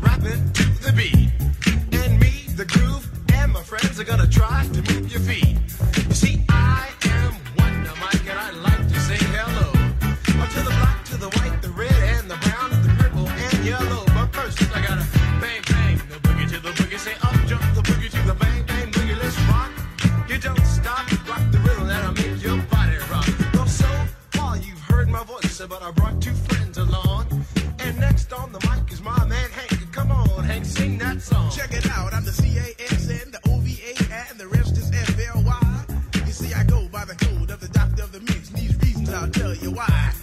Rapping to the beat, and me, the groove, and my friends are gonna try to move your feet. You why.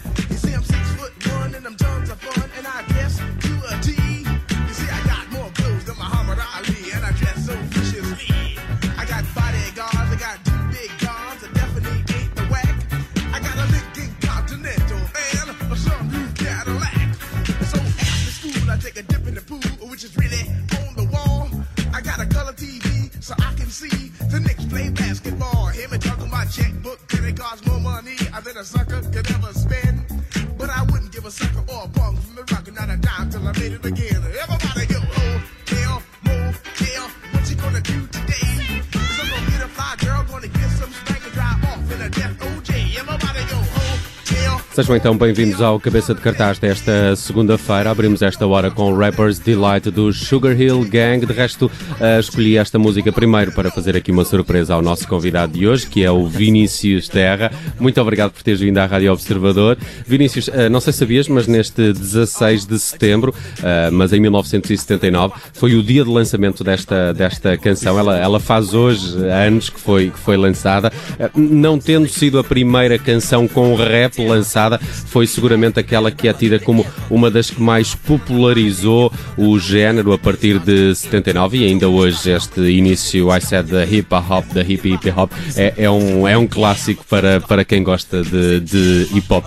Sejam então bem-vindos ao Cabeça de Cartaz desta segunda-feira. Abrimos esta hora com Rappers Delight do Sugar Hill Gang. De resto, eh, escolhi esta música primeiro para fazer aqui uma surpresa ao nosso convidado de hoje, que é o Vinícius Terra. Muito obrigado por teres vindo à Rádio Observador. Vinícius, eh, não sei se sabias, mas neste 16 de setembro, eh, mas em 1979, foi o dia de lançamento desta, desta canção. Ela, ela faz hoje anos que foi, que foi lançada. Não tendo sido a primeira canção com rap lançada, foi seguramente aquela que é tida como uma das que mais popularizou o género a partir de 79 e ainda hoje este início, I said, da hip hop, da hip hip hop, é, é, um, é um clássico para, para quem gosta de, de hip hop.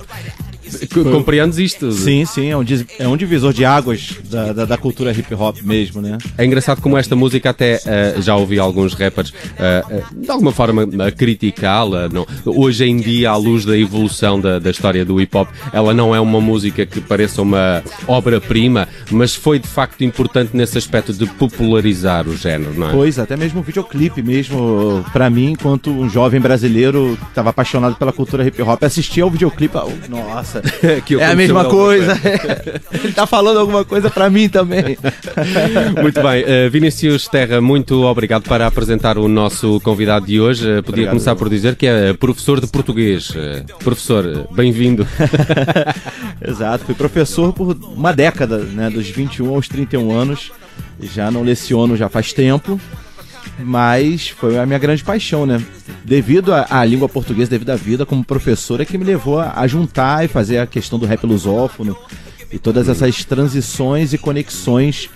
Compreendes isto? Sim, sim, é um, é um divisor de águas da, da, da cultura hip hop mesmo, né? É engraçado como esta música até eh, já ouvi alguns rappers eh, de alguma forma a criticá-la. não- Hoje em dia, à luz da evolução da, da história do hip hop, ela não é uma música que pareça uma obra-prima, mas foi de facto importante nesse aspecto de popularizar o género, não é? Pois, até mesmo o videoclipe mesmo, pra mim, enquanto um jovem brasileiro que tava apaixonado pela cultura hip hop, assistia ao videoclipe, nossa, Que é a mesma coisa. Ele tá falando alguma coisa pra mim também. Muito bem, eh, Vinícius Terra, muito obrigado para apresentar o nosso convidado de hoje. Eh, podia Obrigado. começar por dizer que é professor de português. Eh, Professor, eh, bem-vindo. Exato, fui professor por uma década, né, dos 21 aos 31 anos. Já não leciono já faz tempo, mas foi a minha grande paixão, né? Devido à, língua portuguesa, devido à vida como professor, é que me levou a, a juntar e fazer a questão do rap lusófono e todas essas transições e conexões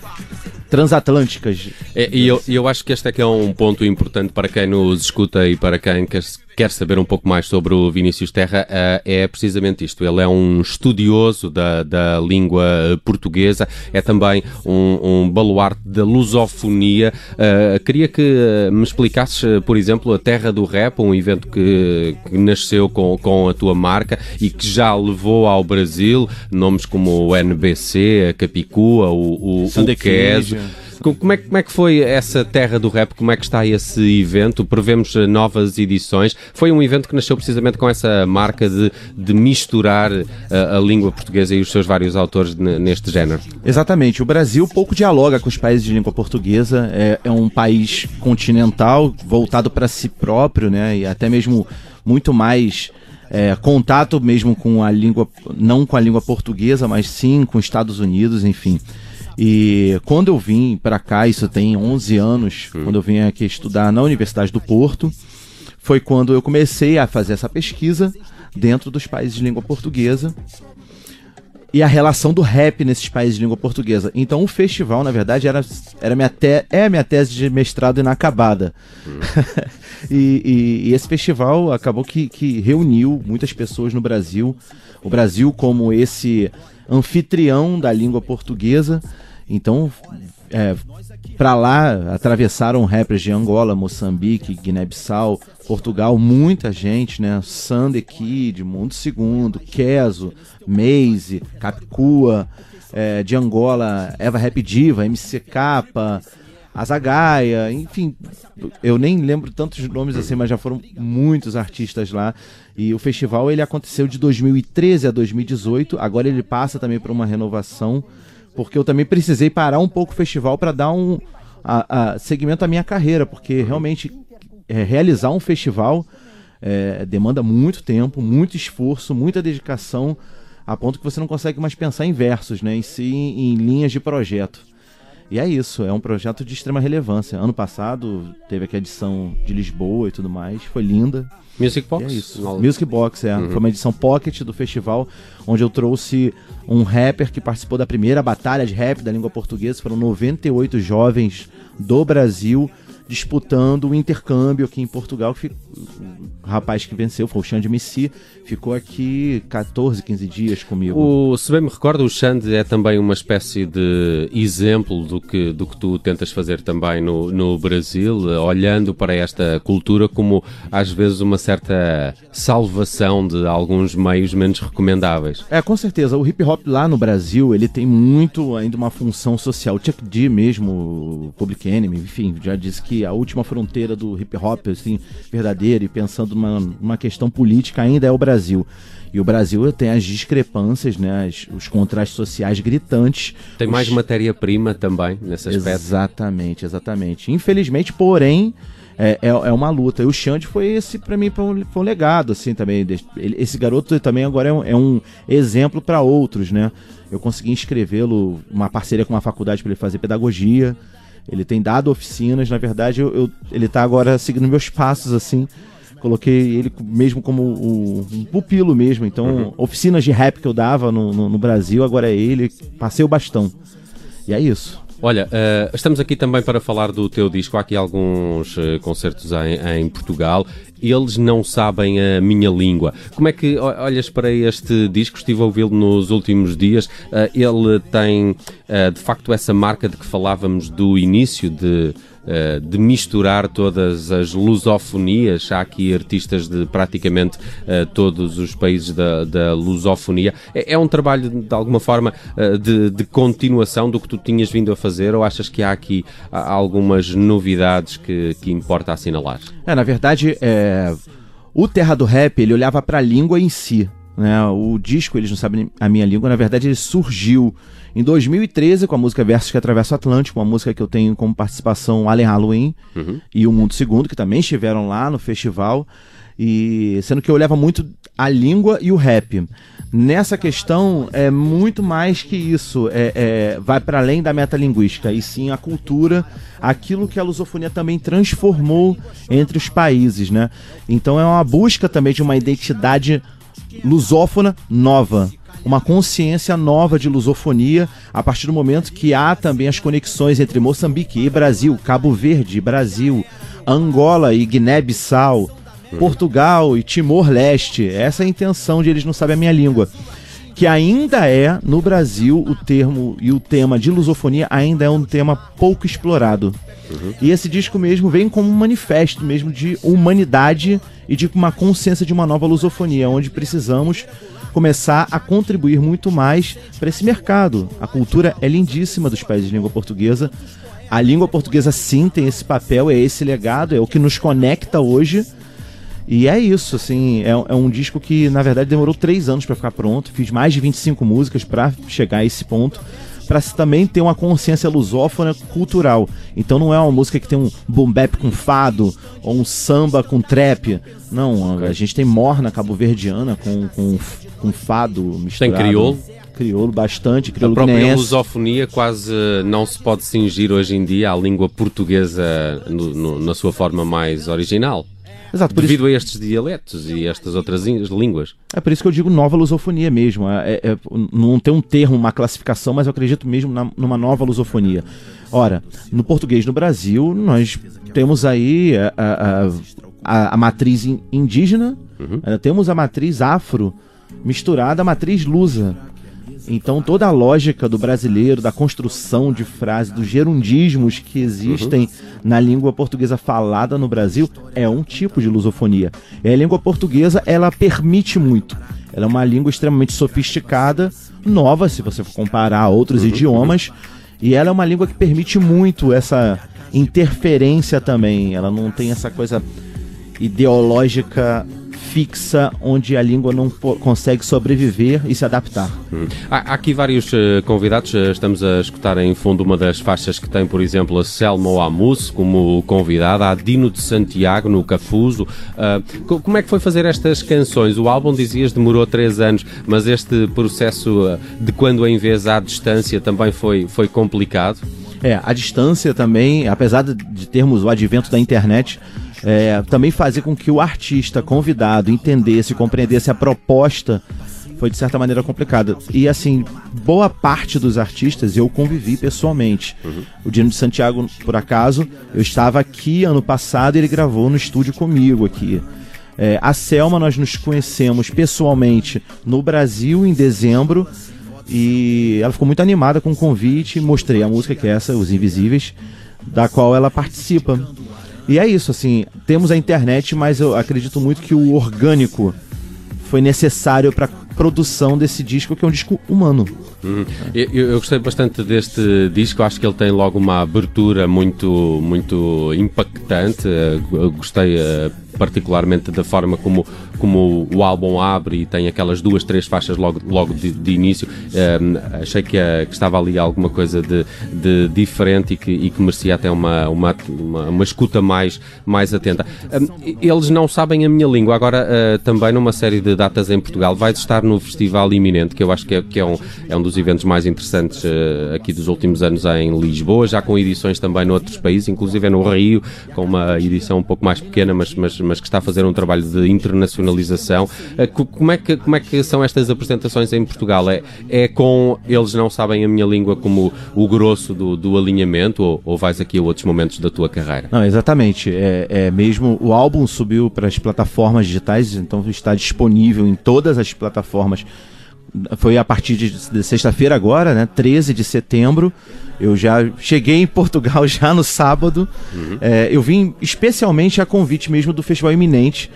transatlânticas. É, e eu, e eu acho que este é é um ponto importante para quem nos escuta e para quem quer, quer saber um pouco mais sobre o Vinícius Terra, eh, é precisamente isto. Ele é um estudioso da, da língua portuguesa, é também um, um baluarte da lusofonia. Eh, queria que eh, me explicasses, por exemplo, a Terra do Rap, um evento que, que nasceu com, com a tua marca e que já levou ao Brasil nomes como o NBC, a Capicua, o, o, o Queso. Como é, como é que foi essa terra do rap? Como é que está esse evento? Prevemos eh, novas edições. Foi um evento que nasceu precisamente com essa marca de, de misturar eh, a, língua portuguesa e os seus vários autores ne- neste género. Exatamente. O Brasil pouco dialoga com os países de língua portuguesa. É, é um país continental, voltado para si próprio, né? E até mesmo muito mais é, contato mesmo com a língua, não com a língua portuguesa, mas sim com os Estados Unidos, enfim. E quando eu vim para cá, isso tem 11 anos, quando eu vim aqui estudar na Universidade do Porto, foi quando eu comecei a fazer essa pesquisa dentro dos países de língua portuguesa e a relação do rap nesses países de língua portuguesa. Então o festival, na verdade, era, era minha te, é a minha tese de mestrado inacabada. e, e- e esse festival acabou que, que reuniu muitas pessoas no Brasil. O Brasil como esse anfitrião da língua portuguesa. Então, é, para lá atravessaram rappers de Angola, Moçambique, Guiné-Bissau, Portugal, muita gente, né? Sunday Kid, Mundo Segundo, Keso, Maze, Capicua, é, de Angola, Eva Rap Diva, MCK, Azagaia, enfim, eu nem lembro tantos nomes assim, mas já foram muitos artistas lá. E o festival ele aconteceu de 2013 a 2018, agora ele passa também para uma renovação, porque eu também precisei parar um pouco o festival para dar um a, a, segmento à minha carreira, porque realmente é, realizar um festival é, demanda muito tempo, muito esforço, muita dedicação, a ponto que você não consegue mais pensar em versos, né, em linhas de projeto. E é isso, é um projeto de extrema relevância. Ano passado teve aqui a edição de Lisboa e tudo mais, foi linda. Music Box? E é isso. Music Box, é. Uhum. Foi uma edição pocket do festival, onde eu trouxe um rapper que participou da primeira batalha de rap da língua portuguesa. Foram 98 jovens do Brasil disputando o intercâmbio aqui em Portugal. Que o rapaz que venceu foi o Xande MC, ficou aqui 14, 15 dias comigo. O, se bem me recordo, o Xande é também uma espécie de exemplo do que, do que tu tentas fazer também no, no Brasil, olhando para esta cultura como às vezes uma certa salvação de alguns meios menos recomendáveis. É, com certeza. O hip hop lá no Brasil, ele tem muito ainda uma função social. Chuck D mesmo, Public Enemy, enfim, já disse que a última fronteira do hip hop, assim, verdadeira e pensando numa, numa questão política ainda é o Brasil. E o Brasil tem as discrepâncias, né, as, os contrastes sociais gritantes. Tem os... mais matéria-prima também nesse aspecto. Exatamente, exatamente. Infelizmente, porém, é, é, é, uma luta. E o Xande foi esse, para mim, foi um, foi um, legado, assim, também. Ele, esse garoto também agora é um, é um exemplo para outros, né? Eu consegui inscrevê-lo, uma parceria com uma faculdade para ele fazer pedagogia. Ele tem dado oficinas, na verdade, eu, eu ele está agora seguindo meus passos, assim. Coloquei ele mesmo como o, um pupilo mesmo. Então, uhum. oficinas de rap que eu dava no, no, no Brasil, agora é ele. Passei o bastão. E é isso. Olha, uh, estamos aqui também para falar do teu disco. Há aqui alguns uh, concertos em, em, Portugal. Eles não sabem a minha língua. Como é que olhas para este disco? Estive a ouvi-lo nos últimos dias. Uh, ele tem, de facto, essa marca de que falávamos do início de eh, de misturar todas as lusofonias. Há aqui artistas de praticamente uh, todos os países da, da lusofonia. É, é, um trabalho, de alguma forma, uh, de, de, continuação do que tu tinhas vindo a fazer ou achas que há aqui algumas novidades que, que importa assinalar? É, na verdade, é... o Terra do Rap ele olhava para a língua em si. Né? O disco, eles não sabem a minha língua, na verdade, ele surgiu em 2013, com a música Versos que Atravessa o Atlântico, uma música que eu tenho como participação Allen Halloween uhum. e o Mundo Segundo, que também estiveram lá no festival. E sendo que eu levo muito a língua e o rap. Nessa questão é muito mais que isso, é, é vai para além da metalinguística, e sim a cultura, aquilo que a lusofonia também transformou entre os países, né? Então é uma busca também de uma identidade lusófona nova uma consciência nova de lusofonia a partir do momento que há também as conexões entre Moçambique e Brasil, Cabo Verde e Brasil, Angola e Guiné-Bissau, Portugal e Timor-Leste. Essa é a intenção de eles não sabem a minha língua. Que ainda é, no Brasil, o termo e o tema de lusofonia ainda é um tema pouco explorado. Uhum. E esse disco mesmo vem como um manifesto mesmo de humanidade e de uma consciência de uma nova lusofonia, onde precisamos começar a contribuir muito mais para esse mercado. A cultura é lindíssima dos países de língua portuguesa. A língua portuguesa sim tem esse papel, é esse legado, é o que nos conecta hoje. E é isso, assim, é, é um disco que na verdade demorou três anos para ficar pronto. Fiz mais de 25 músicas para chegar a esse ponto para também ter uma consciência lusófona cultural. Então não é uma música que tem um boom bap com fado ou um samba com trap. Não, a gente tem morna cabo-verdiana com, com, com fado misturado. Tem crioulo? crioulo bastante, crioulo A própria lusofonia quase não se pode cingir hoje em dia à língua portuguesa no, no, na sua forma mais original. Exato, devido isso... a estes dialetos e estas outras línguas. É por isso que eu digo nova lusofonia mesmo. É, é, é, não tem um termo, uma classificação, mas eu acredito mesmo na, numa nova lusofonia. Ora, no português no Brasil, nós temos aí a, a, a, a matriz indígena, uhum. Temos a matriz afro misturada à matriz lusa. Então toda a lógica do brasileiro, da construção de frases, dos gerundismos que existem uhum. na língua portuguesa falada no Brasil é um tipo de lusofonia. E a língua portuguesa ela permite muito. Ela é uma língua extremamente sofisticada, nova se você for comparar a outros uhum. idiomas, e ela é uma língua que permite muito essa interferência também. Ela não tem essa coisa ideológica fixa onde a língua não consegue sobreviver e se adaptar. Hum. Há, aqui vários uh, convidados, uh, estamos a escutar em fundo uma das faixas que tem, por exemplo, a Selma Amus como convidada, a Dino de Santiago no Cafuso. Uh, como é que foi fazer estas canções? O álbum, dizias, demorou três anos, mas este processo de quando em vez à distância também foi, foi complicado? É, a distância também, apesar de termos o advento da internet, é, também fazer com que o artista convidado entendesse, compreendesse a proposta foi de certa maneira complicada. E assim, boa parte dos artistas eu convivi pessoalmente. Uhum. O Dino de Santiago, por acaso, eu estava aqui ano passado e ele gravou no estúdio comigo aqui. É, a Selma, nós nos conhecemos pessoalmente no Brasil em dezembro e ela ficou muito animada com o convite. Mostrei a música que é essa, Os Invisíveis, da qual ela participa. E é isso, assim, temos a internet, mas eu acredito muito que o orgânico foi necessário para produção desse disco, que é um disco humano. Hum. Eu, eu, gostei bastante deste disco, acho que ele tem logo uma abertura muito, muito impactante. Eu gostei eh, particularmente da forma como, como o álbum abre e tem aquelas duas, três faixas logo, logo de, de início. Um, achei que, que, estava ali alguma coisa de, de diferente e que, e que, merecia até uma, uma, uma, uma escuta mais, mais atenta. Um, eles não sabem a minha língua. Agora, uh, também numa série de datas em Portugal, vai estar no Festival Iminente, que eu acho que é, que é, um, é um dos eventos mais interessantes uh, aqui dos últimos anos em Lisboa, já com edições também noutros países, inclusive é no Rio, com uma edição um pouco mais pequena, mas, mas mas que está a fazer um trabalho de internacionalização. Eh, como é que, como é que são estas apresentações em Portugal? É, é com eles não sabem a minha língua como o grosso do, do alinhamento ou, ou vais aqui a outros momentos da tua carreira? Não, exatamente. É, é mesmo o álbum subiu para as plataformas digitais, então está disponível em todas as plataformas foi a partir de, sexta-feira agora, né? 13 de setembro. Eu já cheguei em Portugal já no sábado. Uhum. É, eu vim especialmente a convite mesmo do Festival Iminente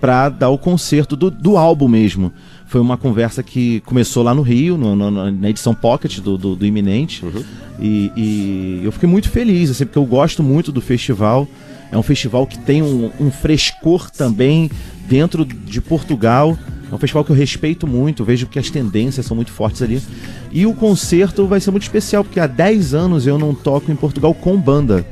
para dar o concerto do, do álbum mesmo. Foi uma conversa que começou lá no Rio, no, no, na edição Pocket do, do, do Iminente. Uhum. E, e, eu fiquei muito feliz, assim, porque eu gosto muito do festival. É um festival que tem um, um frescor também dentro de Portugal. É um festival que eu respeito muito, vejo que as tendências são muito fortes ali. E o concerto vai ser muito especial, porque há 10 anos eu não toco em Portugal com banda.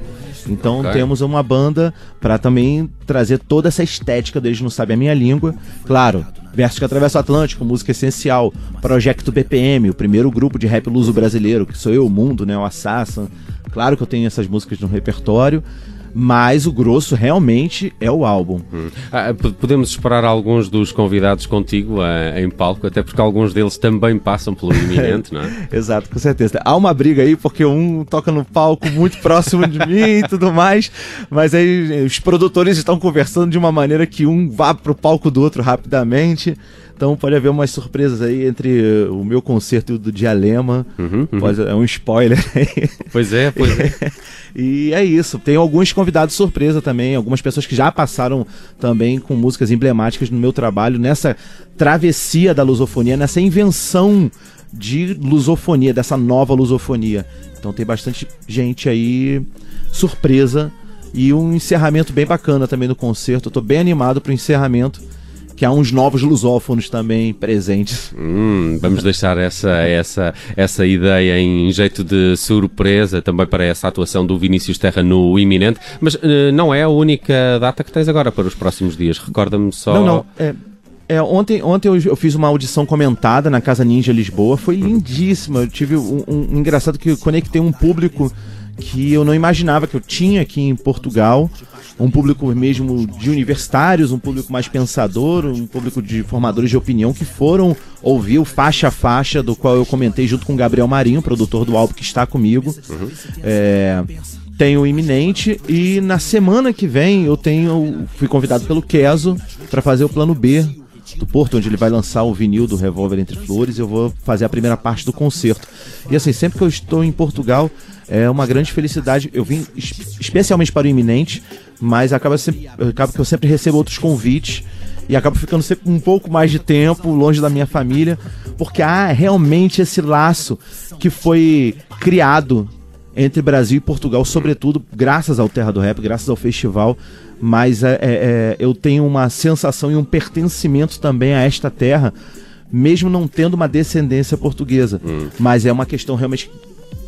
Então okay. temos uma banda para também trazer toda essa estética deles não sabem a minha língua. Claro, Versos que Atravessa o Atlântico, música essencial. Projeto BPM, o primeiro grupo de rap luso brasileiro, que sou eu, o Mundo, né, o Assassin. Claro que eu tenho essas músicas no repertório mas o grosso realmente é o álbum. Hum. Ah, podemos esperar alguns dos convidados contigo ah, em palco, até porque alguns deles também passam pelo iminente, não é? Exato, com certeza. Há uma briga aí, porque um toca no palco muito próximo de mim e tudo mais, mas aí os produtores estão conversando de uma maneira que um vá pro palco do outro rapidamente. Então pode haver umas surpresas aí entre o meu concerto e o do Dialema. Uhum, uhum. Pode, é um spoiler aí. Pois é, pois é. e é isso. Tem alguns convidados surpresa também, algumas pessoas que já passaram também com músicas emblemáticas no meu trabalho, nessa travessia da lusofonia, nessa invenção de lusofonia, dessa nova lusofonia. Então tem bastante gente aí surpresa e um encerramento bem bacana também no concerto. Eu tô bem animado pro encerramento que há uns novos lusófonos também presentes. Hum, vamos deixar essa, essa, essa ideia em jeito de surpresa também para essa atuação do Vinícius Terra no iminente, mas uh, não é a única data que tens agora para os próximos dias. Recorda-me só. Não, não. É... É, ontem ontem eu, eu, fiz uma audição comentada na Casa Ninja Lisboa, foi lindíssima. Eu tive um, um, um engraçado que eu conectei um público que eu não imaginava que eu tinha aqui em Portugal um público mesmo de universitários, um público mais pensador, um público de formadores de opinião que foram ouvir o faixa a faixa, do qual eu comentei junto com o Gabriel Marinho, produtor do álbum que está comigo. Uhum. É, tenho o iminente e na semana que vem eu tenho fui convidado pelo Keso para fazer o plano B do Porto, onde ele vai lançar o vinil do Revólver Entre Flores. Eu vou fazer a primeira parte do concerto. E assim, sempre que eu estou em Portugal, é uma grande felicidade. Eu vim especialmente para o Iminente, mas acaba, sempre, acaba que eu sempre recebo outros convites e acabo ficando sempre um pouco mais de tempo longe da minha família, porque há realmente esse laço que foi criado entre Brasil e Portugal, sobretudo graças ao Terra do Rap, graças ao festival. Mas é, é, é, eu tenho uma sensação e um pertencimento também a esta terra, mesmo não tendo uma descendência portuguesa. Hum. Mas é uma questão realmente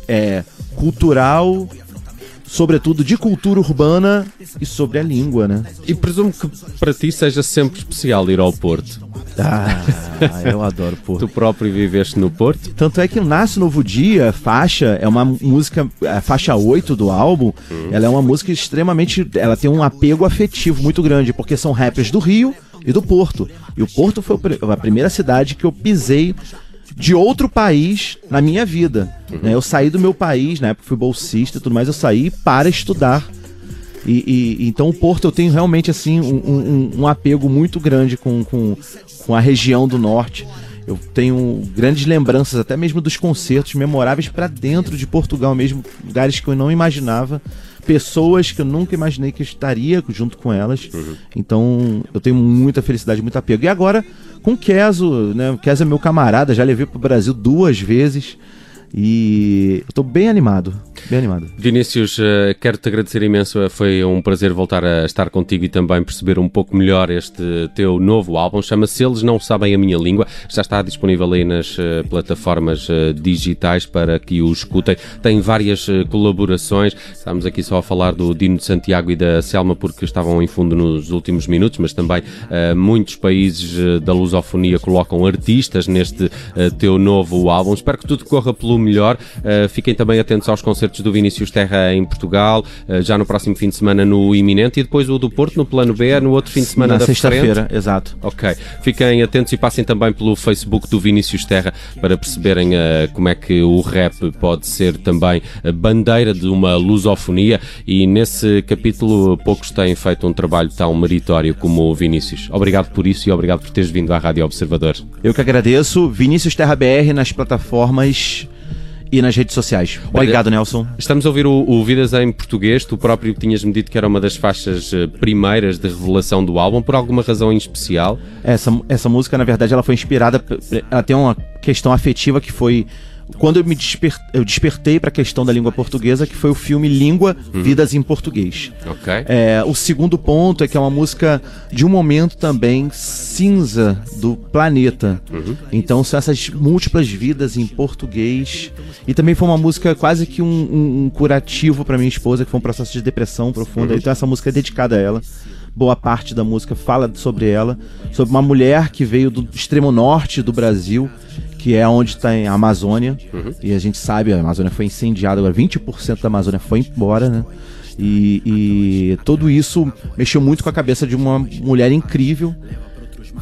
é, cultural, sobretudo de cultura urbana e sobre a língua, né? E presumo que para ti seja sempre especial ir ao Porto. Ah, eu adoro Porto. tu próprio viveste no Porto? Tanto é que Nasce Novo Dia, faixa, é uma música, a faixa 8 do álbum, hum. ela é uma música extremamente, ela tem um apego afetivo muito grande, porque são rappers do Rio e do Porto. E o Porto foi a primeira cidade que eu pisei de outro país na minha vida. Uhum. Né? Eu saí do meu país, na época fui bolsista e tudo mais, eu saí para estudar. E, e então o Porto eu tenho realmente assim um, um, um apego muito grande com, com, com a região do norte. Eu tenho grandes lembranças, até mesmo dos concertos memoráveis para dentro de Portugal mesmo, lugares que eu não imaginava, pessoas que eu nunca imaginei que eu estaria junto com elas. Uhum. Então eu tenho muita felicidade, muito apego. E agora com o Keso, né? O Keso é meu camarada, já levei para o Brasil duas vezes. E tô bem animado, bem animado. Vinícius, eh, quero-te agradecer imenso. Eh, foi um prazer voltar a estar contigo e também perceber um pouco melhor este teu novo álbum. Chama-se Eles Não Sabem a Minha Língua. Já está disponível aí nas eh, plataformas digitais para que o escutem. Tem várias colaborações. Estamos aqui só a falar do Dino de Santiago e da Selma porque estavam em fundo nos últimos minutos, mas também muitos países da lusofonia colocam artistas neste teu novo álbum. Espero que tudo corra pelo melhor. Uh, fiquem também atentos aos concertos do Vinícius Terra em Portugal, uh, já no próximo fim de semana no Iminente e depois o do Porto no plano B, no outro fim de semana Na da sexta-feira, exato. Ok. Fiquem atentos e passem também pelo Facebook do Vinícius Terra para perceberem uh, como é que o rap pode ser também a bandeira de uma lusofonia e nesse capítulo poucos têm feito um trabalho tão meritório como o Vinícius. Obrigado por isso e obrigado por teres vindo à Rádio Observador. Eu que agradeço. Vinícius Terra BR nas plataformas e nas redes sociais. Obrigado, Olha, Nelson. Estamos a ouvir o, o Vidas em português. Tu próprio tinhas-me dito que era uma das faixas eh, primeiras de revelação do álbum, por alguma razão em especial? Essa, essa música, na verdade, ela foi inspirada. Ela tem uma questão afetiva que foi quando eu me desper, eu despertei para a questão da língua portuguesa, que foi o filme Língua, uhum. Vidas em Português. Okay. É, o segundo ponto é que é uma música de um momento também cinza do planeta. Uhum. Então são essas múltiplas vidas em português. E também foi uma música quase que um, um, um curativo para minha esposa, que foi um processo de depressão profunda. Uhum. Então essa música é dedicada a ela boa parte da música fala sobre ela, sobre uma mulher que veio do extremo norte do Brasil que é onde está a Amazônia. Uhum. E a gente sabe, a Amazônia foi incendiada, agora 20% da Amazônia foi embora, né? E, e, tudo isso mexeu muito com a cabeça de uma mulher incrível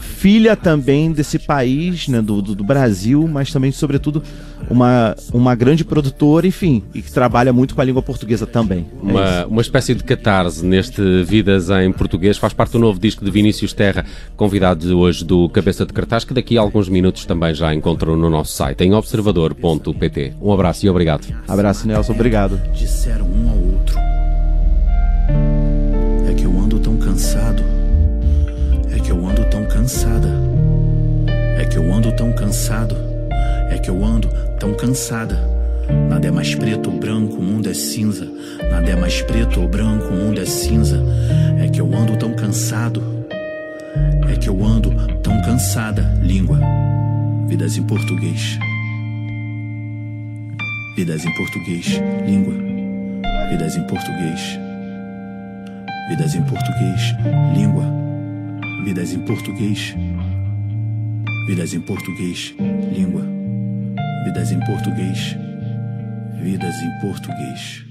filha também desse país, né, do, do, do, Brasil, mas também, sobretudo, uma, uma grande produtora, enfim, e que trabalha muito com a língua portuguesa também. É uma, é uma espécie de catarse neste Vidas em Português, faz parte do novo disco de Vinícius Terra, convidado hoje do Cabeça de Cartaz, que daqui a alguns minutos também já encontram no nosso site, em observador.pt. Um abraço e obrigado. Abraço, Nelson, obrigado. Disseram um ao outro. É que eu ando tão cansado cansado. É que eu ando tão cansada. Nada é mais preto ou branco, o mundo é cinza. Nada é mais preto ou branco, o mundo é cinza. É que eu ando tão cansado. É que eu ando tão cansada. Língua. Vidas em português. Vidas em português. Língua. Vidas em português. Vidas em português. Língua. Vidas em português. Vidas em português. Língua. Vidas em português. Vidas em português.